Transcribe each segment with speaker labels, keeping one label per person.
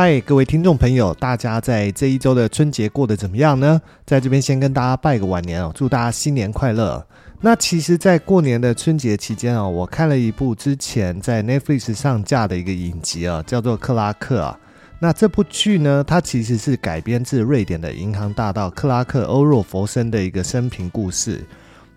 Speaker 1: 嗨，各位听众朋友，大家在这一周的春节过得怎么样呢？在这边先跟大家拜个晚年哦，祝大家新年快乐。那其实，在过年的春节期间哦，我看了一部之前在 Netflix 上架的一个影集啊，叫做《克拉克》啊。那这部剧呢，它其实是改编自瑞典的银行大盗克拉克·欧若弗森的一个生平故事。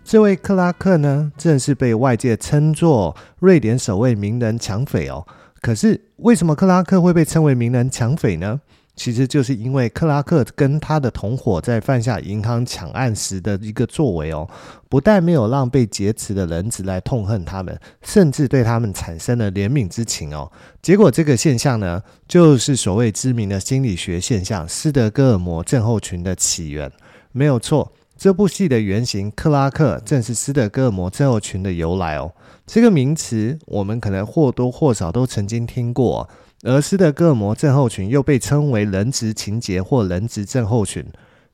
Speaker 1: 这位克拉克呢，正是被外界称作瑞典首位名人抢匪哦。可是，为什么克拉克会被称为名人抢匪呢？其实就是因为克拉克跟他的同伙在犯下银行抢案时的一个作为哦，不但没有让被劫持的人质来痛恨他们，甚至对他们产生了怜悯之情哦。结果，这个现象呢，就是所谓知名的心理学现象——斯德哥尔摩症候群的起源。没有错。这部戏的原型克拉克正是斯德哥尔摩症候群的由来哦。这个名词我们可能或多或少都曾经听过，而斯德哥尔摩症候群又被称为人质情结或人质症候群，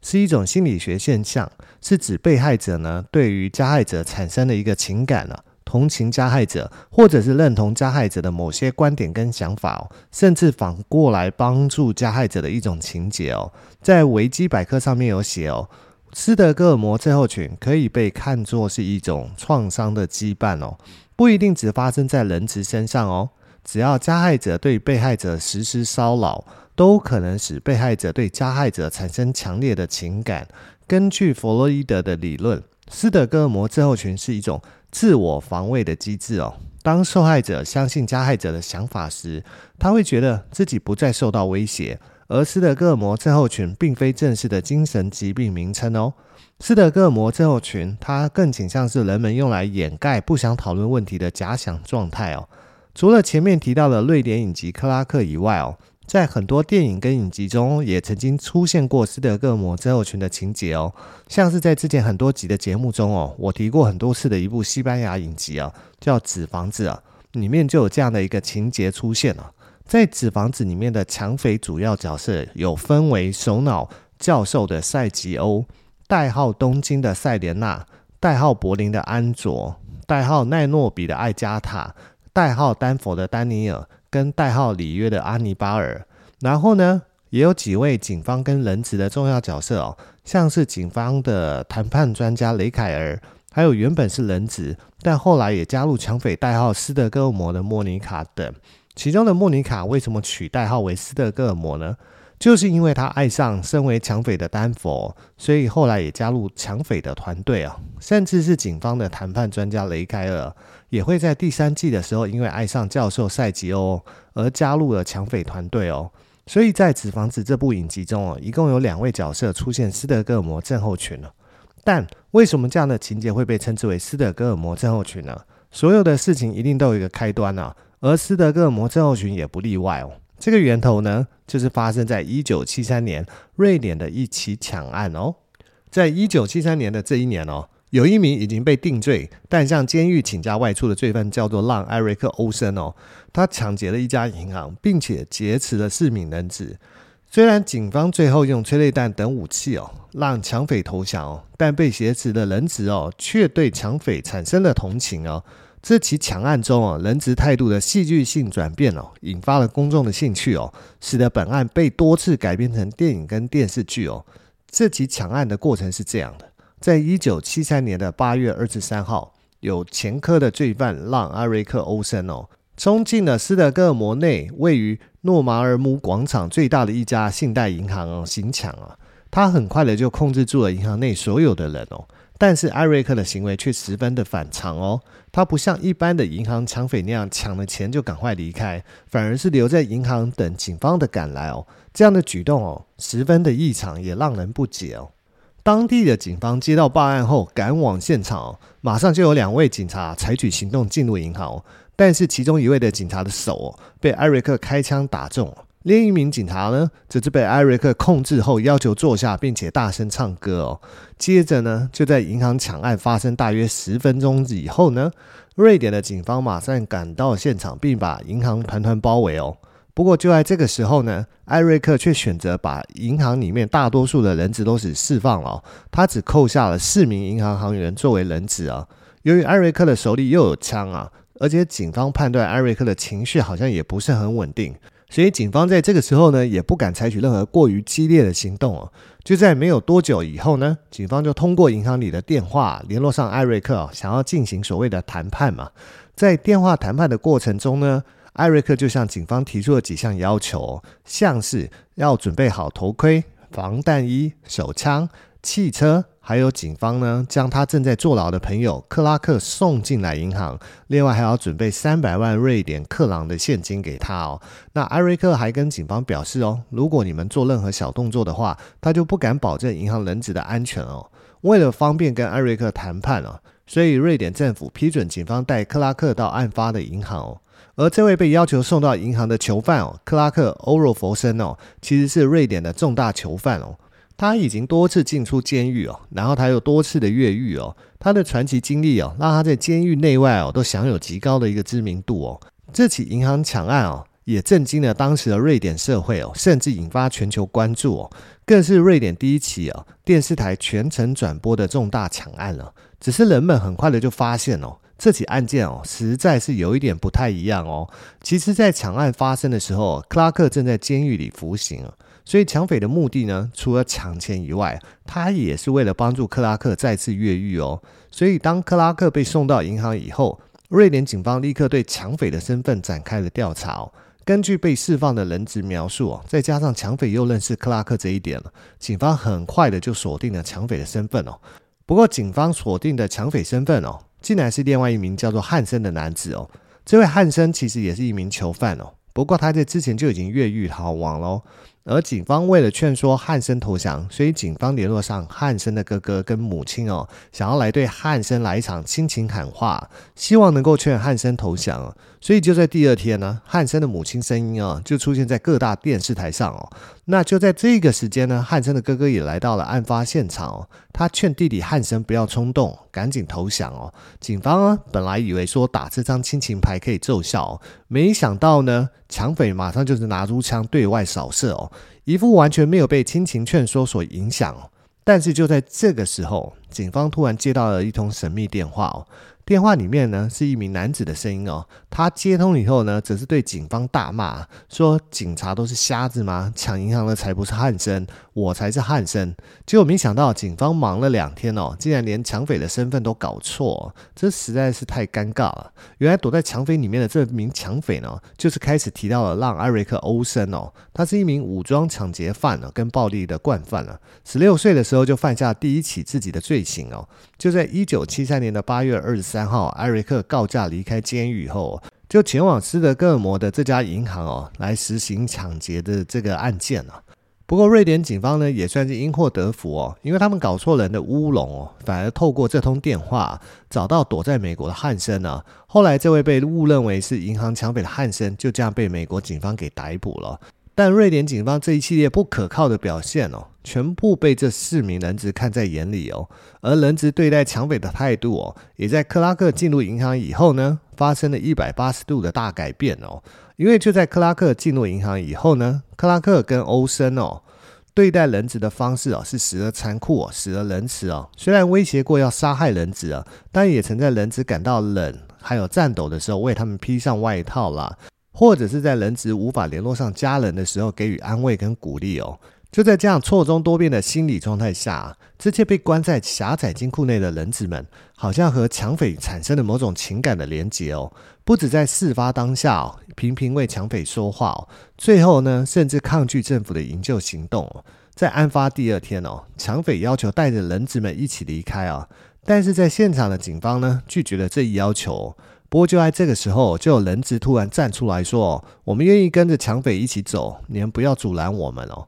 Speaker 1: 是一种心理学现象，是指被害者呢对于加害者产生了一个情感啊，同情加害者，或者是认同加害者的某些观点跟想法哦，甚至反过来帮助加害者的一种情节哦。在维基百科上面有写哦。斯德哥尔摩症候群可以被看作是一种创伤的羁绊哦，不一定只发生在人质身上哦。只要加害者对被害者实施骚扰，都可能使被害者对加害者产生强烈的情感。根据弗洛伊德的理论，斯德哥尔摩症候群是一种自我防卫的机制哦。当受害者相信加害者的想法时，他会觉得自己不再受到威胁。而斯德哥尔摩症候群并非正式的精神疾病名称哦。斯德哥尔摩症候群，它更倾向是人们用来掩盖不想讨论问题的假想状态哦。除了前面提到的瑞典影集《克拉克》以外哦，在很多电影跟影集中也曾经出现过斯德哥尔摩症候群的情节哦。像是在之前很多集的节目中哦，我提过很多次的一部西班牙影集啊，叫《纸房子》啊，里面就有这样的一个情节出现了。在纸房子里面的抢匪主要角色有分为首脑教授的赛吉欧、代号东京的塞莲娜、代号柏林的安卓、代号奈诺比的艾加塔、代号丹佛的丹尼尔跟代号里约的阿尼巴尔。然后呢，也有几位警方跟人质的重要角色哦，像是警方的谈判专家雷凯尔，还有原本是人质但后来也加入抢匪代号斯德哥尔摩的莫妮卡等。其中的莫妮卡为什么取代号为斯德哥尔摩呢？就是因为他爱上身为抢匪的丹佛，所以后来也加入抢匪的团队啊。甚至是警方的谈判专家雷凯尔，也会在第三季的时候，因为爱上教授赛吉欧而加入了抢匪团队哦。所以在《纸房子》这部影集中哦，一共有两位角色出现斯德哥尔摩症候群了。但为什么这样的情节会被称之为斯德哥尔摩症候群呢？所有的事情一定都有一个开端啊。而斯德哥尔摩症候群也不例外哦。这个源头呢，就是发生在一九七三年瑞典的一起抢案哦。在一九七三年的这一年哦，有一名已经被定罪但向监狱请假外出的罪犯，叫做让艾瑞克欧森哦。他抢劫了一家银行，并且劫持了四名人质。虽然警方最后用催泪弹等武器哦，让抢匪投降哦，但被挟持的人质哦，却对抢匪产生了同情哦。这起抢案中哦，人质态度的戏剧性转变哦，引发了公众的兴趣哦，使得本案被多次改编成电影跟电视剧哦。这起抢案的过程是这样的：在一九七三年的八月二十三号，有前科的罪犯让阿瑞克欧森哦，冲进了斯德哥尔摩内位于诺马尔姆广场最大的一家信贷银行哦，行抢啊。他很快的就控制住了银行内所有的人哦。但是艾瑞克的行为却十分的反常哦，他不像一般的银行抢匪那样抢了钱就赶快离开，反而是留在银行等警方的赶来哦。这样的举动哦，十分的异常，也让人不解哦。当地的警方接到报案后赶往现场哦，马上就有两位警察采取行动进入银行，但是其中一位的警察的手哦被艾瑞克开枪打中，另一名警察呢，则是被艾瑞克控制后要求坐下，并且大声唱歌哦。接着呢，就在银行抢案发生大约十分钟以后呢，瑞典的警方马上赶到现场，并把银行团团包围哦。不过就在这个时候呢，艾瑞克却选择把银行里面大多数的人质都是释放了哦。他只扣下了四名银行行员作为人质啊。由于艾瑞克的手里又有枪啊，而且警方判断艾瑞克的情绪好像也不是很稳定。所以警方在这个时候呢，也不敢采取任何过于激烈的行动哦。就在没有多久以后呢，警方就通过银行里的电话联络上艾瑞克哦，想要进行所谓的谈判嘛。在电话谈判的过程中呢，艾瑞克就向警方提出了几项要求，像是要准备好头盔、防弹衣、手枪、汽车。还有警方呢，将他正在坐牢的朋友克拉克送进来银行，另外还要准备三百万瑞典克朗的现金给他哦。那艾瑞克还跟警方表示哦，如果你们做任何小动作的话，他就不敢保证银行人质的安全哦。为了方便跟艾瑞克谈判哦，所以瑞典政府批准警方带克拉克到案发的银行哦。而这位被要求送到银行的囚犯哦，克拉克欧若弗森哦，其实是瑞典的重大囚犯哦。他已经多次进出监狱哦，然后他又多次的越狱哦，他的传奇经历哦，让他在监狱内外哦都享有极高的一个知名度哦。这起银行抢案哦，也震惊了当时的瑞典社会哦，甚至引发全球关注哦，更是瑞典第一起哦电视台全程转播的重大抢案了。只是人们很快的就发现哦，这起案件哦，实在是有一点不太一样哦。其实，在抢案发生的时候，克拉克正在监狱里服刑。所以抢匪的目的呢，除了抢钱以外，他也是为了帮助克拉克再次越狱哦。所以当克拉克被送到银行以后，瑞典警方立刻对抢匪的身份展开了调查哦。根据被释放的人质描述哦，再加上抢匪又认识克拉克这一点，警方很快的就锁定了抢匪的身份哦。不过警方锁定的抢匪身份哦，竟然是另外一名叫做汉森的男子哦。这位汉森其实也是一名囚犯哦，不过他在之前就已经越狱逃亡喽。而警方为了劝说汉森投降，所以警方联络上汉森的哥哥跟母亲哦，想要来对汉森来一场亲情喊话，希望能够劝汉森投降。所以就在第二天呢，汉森的母亲声音啊就出现在各大电视台上哦。那就在这个时间呢，汉森的哥哥也来到了案发现场哦。他劝弟弟汉森不要冲动，赶紧投降哦。警方啊本来以为说打这张亲情牌可以奏效哦，没想到呢，抢匪马上就是拿出枪对外扫射哦，一副完全没有被亲情劝说所影响哦。但是就在这个时候，警方突然接到了一通神秘电话哦。电话里面呢是一名男子的声音哦，他接通以后呢，则是对警方大骂，说警察都是瞎子吗？抢银行的才不是汉森，我才是汉森。结果没想到警方忙了两天哦，竟然连抢匪的身份都搞错，这实在是太尴尬了。原来躲在抢匪里面的这名抢匪呢，就是开始提到了让艾瑞克欧森哦，他是一名武装抢劫犯跟暴力的惯犯了。十六岁的时候就犯下第一起自己的罪行哦，就在一九七三年的八月二十三。三号，艾瑞克告假离开监狱后，就前往斯德哥尔摩的这家银行哦，来实行抢劫的这个案件啊。不过，瑞典警方呢也算是因祸得福哦，因为他们搞错人的乌龙哦，反而透过这通电话找到躲在美国的汉森啊。后来，这位被误认为是银行抢匪的汉森就这样被美国警方给逮捕了。但瑞典警方这一系列不可靠的表现哦，全部被这四名人质看在眼里哦。而人质对待抢匪的态度哦，也在克拉克进入银行以后呢，发生了一百八十度的大改变哦。因为就在克拉克进入银行以后呢，克拉克跟欧森哦，对待人质的方式哦，是时而残酷哦，时而仁慈哦。虽然威胁过要杀害人质啊，但也曾在人质感到冷还有颤抖的时候，为他们披上外套啦。或者是在人质无法联络上家人的时候给予安慰跟鼓励哦。就在这样错综多变的心理状态下，这些被关在狭窄金库内的人质们，好像和抢匪产生了某种情感的连结哦。不止在事发当下哦，频频为抢匪说话哦，最后呢，甚至抗拒政府的营救行动哦。在案发第二天哦，抢匪要求带着人质们一起离开啊，但是在现场的警方呢，拒绝了这一要求。不过就在这个时候，就有人质突然站出来说：“我们愿意跟着抢匪一起走，你们不要阻拦我们哦。”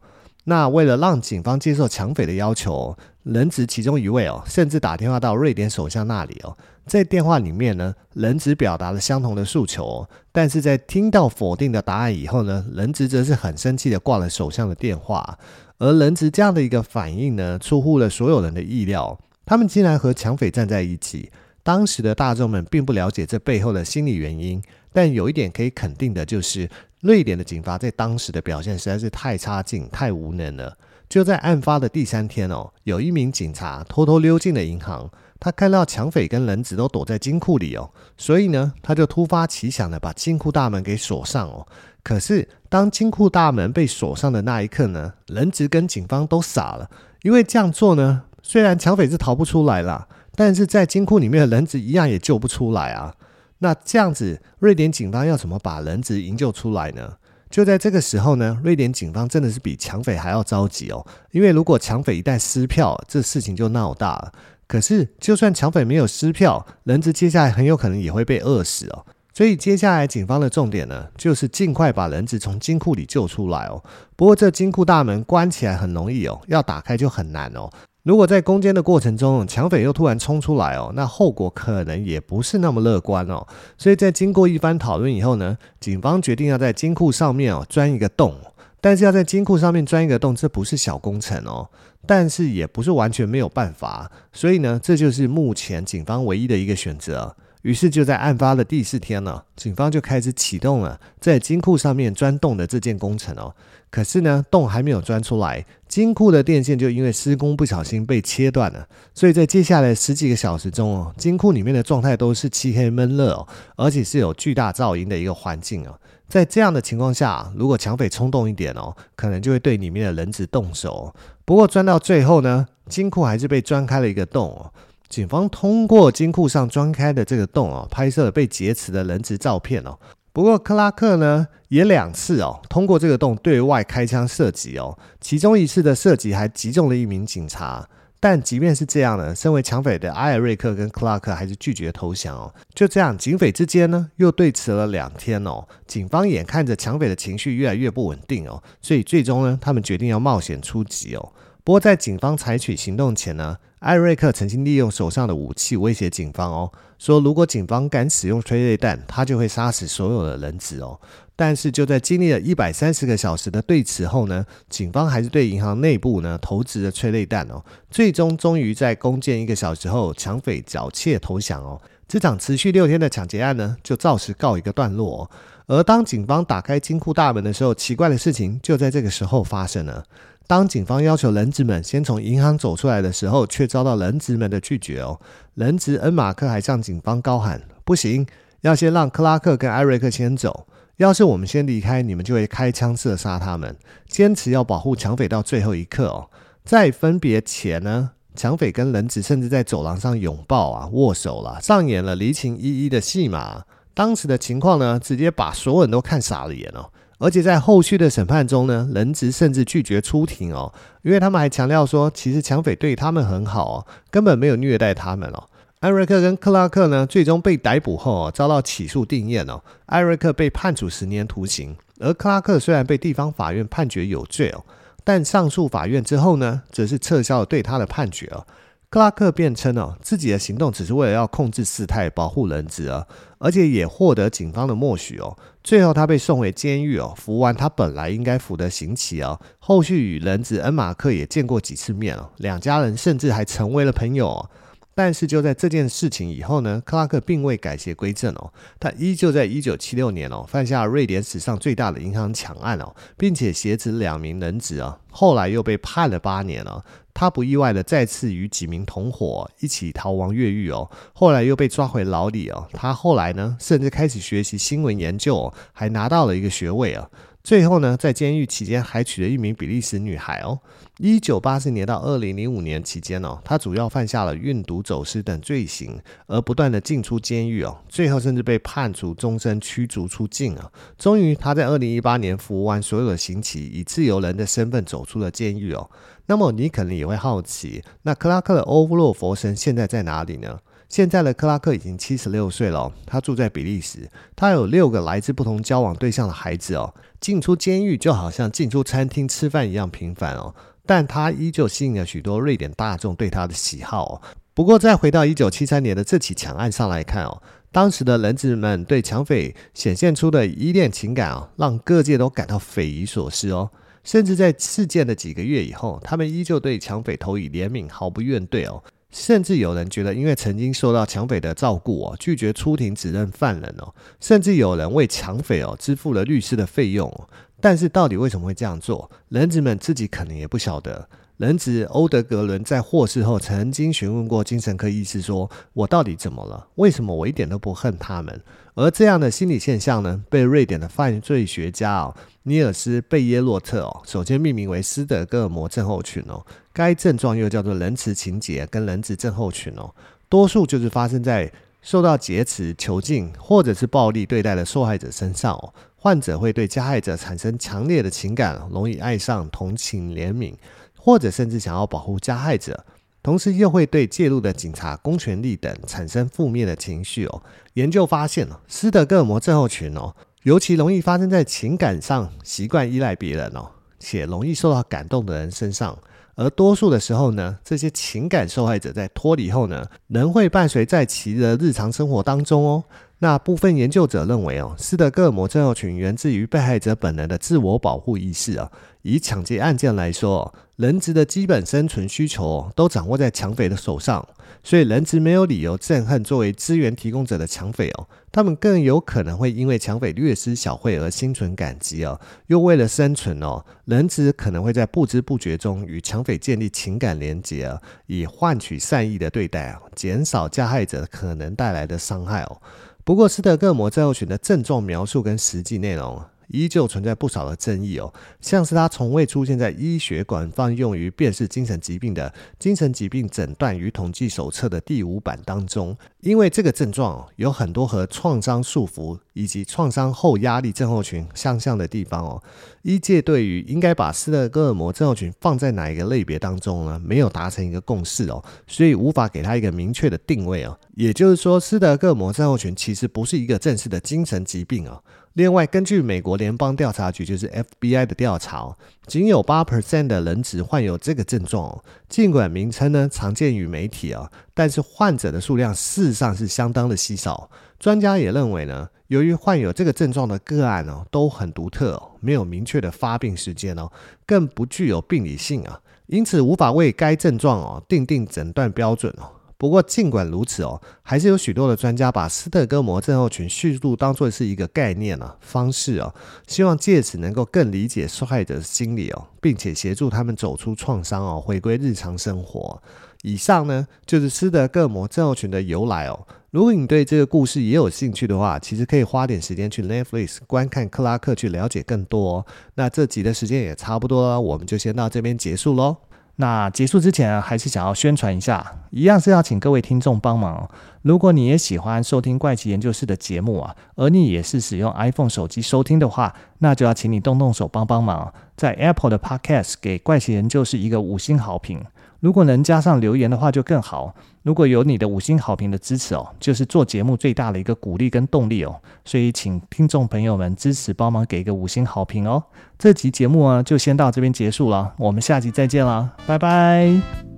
Speaker 1: 那为了让警方接受抢匪的要求，人质其中一位哦，甚至打电话到瑞典首相那里哦，在电话里面呢，人质表达了相同的诉求，但是在听到否定的答案以后呢，人质则是很生气的挂了首相的电话，而人质这样的一个反应呢，出乎了所有人的意料，他们竟然和抢匪站在一起。当时的大众们并不了解这背后的心理原因，但有一点可以肯定的就是，瑞典的警方在当时的表现实在是太差劲、太无能了。就在案发的第三天哦，有一名警察偷偷溜进了银行，他看到抢匪跟人质都躲在金库里哦，所以呢，他就突发奇想的把金库大门给锁上哦。可是当金库大门被锁上的那一刻呢，人质跟警方都傻了，因为这样做呢，虽然抢匪是逃不出来了，但是在金库里面的人质一样也救不出来啊。那这样子，瑞典警方要怎么把人质营救出来呢？就在这个时候呢，瑞典警方真的是比抢匪还要着急哦。因为如果抢匪一旦撕票，这事情就闹大了。可是，就算抢匪没有撕票，人质接下来很有可能也会被饿死哦。所以，接下来警方的重点呢，就是尽快把人质从金库里救出来哦。不过，这金库大门关起来很容易哦，要打开就很难哦。如果在攻坚的过程中，抢匪又突然冲出来哦，那后果可能也不是那么乐观哦。所以在经过一番讨论以后呢，警方决定要在金库上面哦钻一个洞。但是要在金库上面钻一个洞，这不是小工程哦。但是也不是完全没有办法，所以呢，这就是目前警方唯一的一个选择。于是就在案发的第四天呢，警方就开始启动了在金库上面钻洞的这件工程哦。可是呢，洞还没有钻出来，金库的电线就因为施工不小心被切断了。所以在接下来十几个小时中哦，金库里面的状态都是漆黑闷热哦，而且是有巨大噪音的一个环境哦。在这样的情况下，如果抢匪冲动一点哦，可能就会对里面的人质动手。不过钻到最后呢，金库还是被钻开了一个洞哦。警方通过金库上钻开的这个洞哦，拍摄了被劫持的人质照片哦。不过克拉克呢，也两次哦，通过这个洞对外开枪射击哦。其中一次的射击还击中了一名警察。但即便是这样呢，身为抢匪的埃尔瑞克跟克拉克还是拒绝投降哦。就这样，警匪之间呢又对峙了两天哦。警方眼看着抢匪的情绪越来越不稳定哦，所以最终呢，他们决定要冒险出击哦。不过在警方采取行动前呢，艾瑞克曾经利用手上的武器威胁警方哦，说如果警方敢使用催泪弹，他就会杀死所有的人质哦。但是就在经历了一百三十个小时的对峙后呢，警方还是对银行内部呢投掷了催泪弹哦。最终终于在攻坚一个小时后，抢匪缴械投降哦。这场持续六天的抢劫案呢，就照实告一个段落哦。而当警方打开金库大门的时候，奇怪的事情就在这个时候发生了。当警方要求人质们先从银行走出来的时候，却遭到人质们的拒绝哦。人质恩马克还向警方高喊：“不行，要先让克拉克跟艾瑞克先走。要是我们先离开，你们就会开枪射杀他们。坚持要保护抢匪到最后一刻哦。”在分别前呢，抢匪跟人质甚至在走廊上拥抱啊、握手了，上演了离情依依的戏码。当时的情况呢，直接把所有人都看傻了眼哦。而且在后续的审判中呢，人质甚至拒绝出庭哦，因为他们还强调说，其实抢匪对他们很好哦，根本没有虐待他们哦。艾瑞克跟克拉克呢，最终被逮捕后哦，遭到起诉定谳哦。艾瑞克被判处十年徒刑，而克拉克虽然被地方法院判决有罪哦，但上诉法院之后呢，则是撤销了对他的判决哦。克拉克辩称哦，自己的行动只是为了要控制事态，保护人质啊，而且也获得警方的默许哦。最后他被送回监狱哦，服完他本来应该服的刑期哦。后续与人质恩马克也见过几次面哦，两家人甚至还成为了朋友哦。但是就在这件事情以后呢，克拉克并未改邪归正哦，他依旧在一九七六年哦犯下瑞典史上最大的银行抢案哦，并且挟持两名人质啊，后来又被判了八年了。他不意外的再次与几名同伙一起逃亡越狱哦，后来又被抓回牢里哦。他后来呢，甚至开始学习新闻研究哦，还拿到了一个学位啊。最后呢，在监狱期间还娶了一名比利时女孩哦。一九八四年到二零零五年期间哦，他主要犯下了运毒、走私等罪行，而不断的进出监狱哦，最后甚至被判处终身驱逐出境啊。终于，他在二零一八年服完所有的刑期，以自由人的身份走出了监狱哦。那么你可能也会好奇，那克拉克的欧洛佛神现在在哪里呢？现在的克拉克已经七十六岁了，他住在比利时，他有六个来自不同交往对象的孩子哦。进出监狱就好像进出餐厅吃饭一样频繁哦。但他依旧吸引了许多瑞典大众对他的喜好。不过，再回到一九七三年的这起抢案上来看哦，当时的人质们对抢匪显现出的依恋情感哦，让各界都感到匪夷所思哦。甚至在事件的几个月以后，他们依旧对抢匪投以怜悯，毫不怨怼哦。甚至有人觉得，因为曾经受到抢匪的照顾哦，拒绝出庭指认犯人哦。甚至有人为抢匪哦支付了律师的费用哦。但是，到底为什么会这样做？人质们自己可能也不晓得。人质欧德格伦在获释后曾经询问过精神科医师，说：“我到底怎么了？为什么我一点都不恨他们？”而这样的心理现象呢，被瑞典的犯罪学家哦，尼尔斯贝耶洛特哦，首先命名为斯德哥尔摩症候群哦。该症状又叫做仁慈情节跟仁慈症候群哦，多数就是发生在受到劫持、囚禁或者是暴力对待的受害者身上哦。患者会对加害者产生强烈的情感，容易爱上、同情、怜悯。或者甚至想要保护加害者，同时又会对介入的警察、公权力等产生负面的情绪哦。研究发现哦，斯德哥尔摩症候群哦，尤其容易发生在情感上习惯依赖别人哦，且容易受到感动的人身上。而多数的时候呢，这些情感受害者在脱离后呢，仍会伴随在其的日常生活当中哦。那部分研究者认为哦，斯德哥尔摩症候群源自于被害者本能的自我保护意识啊。以抢劫案件来说，人质的基本生存需求都掌握在抢匪的手上，所以人质没有理由憎恨作为资源提供者的抢匪哦。他们更有可能会因为抢匪略施小惠而心存感激哦。又为了生存哦，人质可能会在不知不觉中与抢匪建立情感连结，以换取善意的对待啊，减少加害者可能带来的伤害哦。不过，斯德哥尔摩症候群的症状描述跟实际内容依旧存在不少的争议哦，像是它从未出现在医学广泛用于辨识精神疾病的《精神疾病诊断与统计手册》的第五版当中，因为这个症状有很多和创伤束缚以及创伤后压力症候群相像的地方哦。医界对于应该把斯德哥尔摩症候群放在哪一个类别当中呢，没有达成一个共识哦，所以无法给他一个明确的定位哦。也就是说，斯德哥尔摩症候群其实不是一个正式的精神疾病哦。另外，根据美国联邦调查局，就是 FBI 的调查，仅有八 percent 的人只患有这个症状。尽管名称呢常见于媒体啊，但是患者的数量是上是相当的稀少。专家也认为呢，由于患有这个症状的个案哦都很独特，没有明确的发病时间哦，更不具有病理性啊，因此无法为该症状哦定定诊断标准哦。不过，尽管如此哦，还是有许多的专家把斯特哥摩症候群叙述当作是一个概念啊方式哦，希望借此能够更理解受害者心理哦，并且协助他们走出创伤哦，回归日常生活。以上呢，就是斯德哥尔摩症候群的由来哦。如果你对这个故事也有兴趣的话，其实可以花点时间去 Netflix 观看克拉克去了解更多。那这集的时间也差不多了，我们就先到这边结束喽。那结束之前，还是想要宣传一下，一样是要请各位听众帮忙。如果你也喜欢收听怪奇研究室的节目啊，而你也是使用 iPhone 手机收听的话，那就要请你动动手帮帮忙，在 Apple 的 Podcast 给怪奇研究室一个五星好评。如果能加上留言的话就更好。如果有你的五星好评的支持哦，就是做节目最大的一个鼓励跟动力哦。所以请听众朋友们支持帮忙给一个五星好评哦。这集节目啊就先到这边结束了，我们下集再见啦，拜拜。